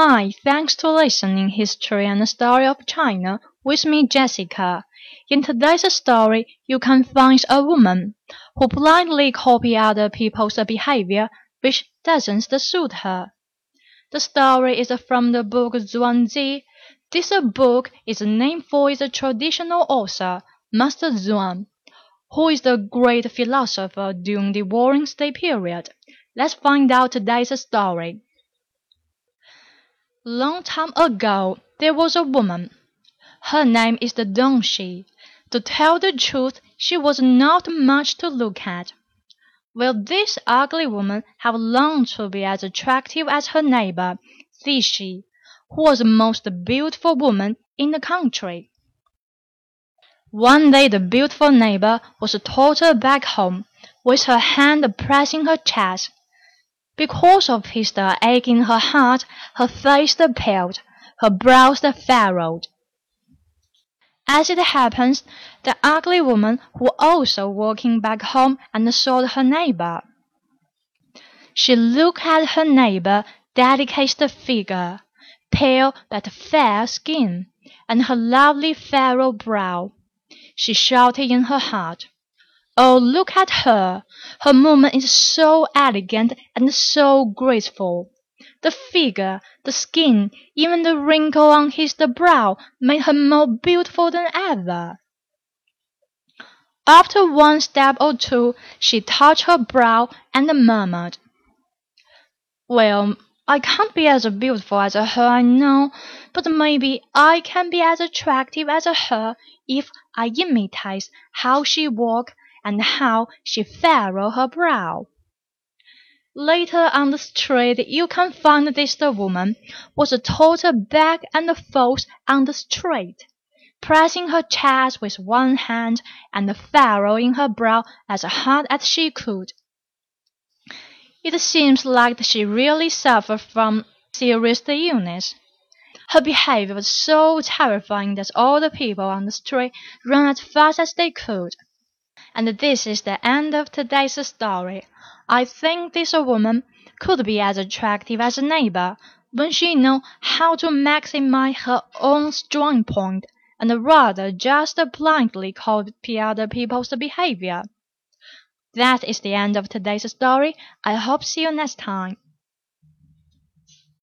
Hi, thanks to listening History and Story of China with me, Jessica. In today's story, you can find a woman who blindly copy other people's behavior which doesn't suit her. The story is from the book Zhuangzi. This book is named for its traditional author, Master Zhuang, who is the great philosopher during the Warring State period. Let's find out today's story. Long time ago, there was a woman. Her name is the Dong Shi. To tell the truth, she was not much to look at. Will this ugly woman have longed to be as attractive as her neighbor, Xi Shi, who was the most beautiful woman in the country. One day the beautiful neighbor was toted back home, with her hand pressing her chest. Because of his the ache in her heart, her face paled, her brows furrowed. As it happens, the ugly woman was also walking back home and saw her neighbor. She looked at her neighbor, delicate figure, pale but fair skin, and her lovely furrowed brow. She shouted in her heart, "Oh, look at her! Her movement is so elegant and so graceful. The figure, the skin, even the wrinkle on his brow made her more beautiful than ever." After one step or two she touched her brow and murmured, "Well, I can't be as beautiful as her, I know, but maybe I can be as attractive as her if I imitate how she walks and how she furrowed her brow." Later on the street you can find this woman was toted back and forth on the street, pressing her chest with one hand and furrowing her brow as hard as she could. It seems like she really suffered from serious illness. Her behavior was so terrifying that all the people on the street ran as fast as they could. And this is the end of today's story. I think this woman could be as attractive as a neighbor when she knew how to maximize her own strong point and rather just blindly copy other people's behavior. That is the end of today's story. I hope see you next time.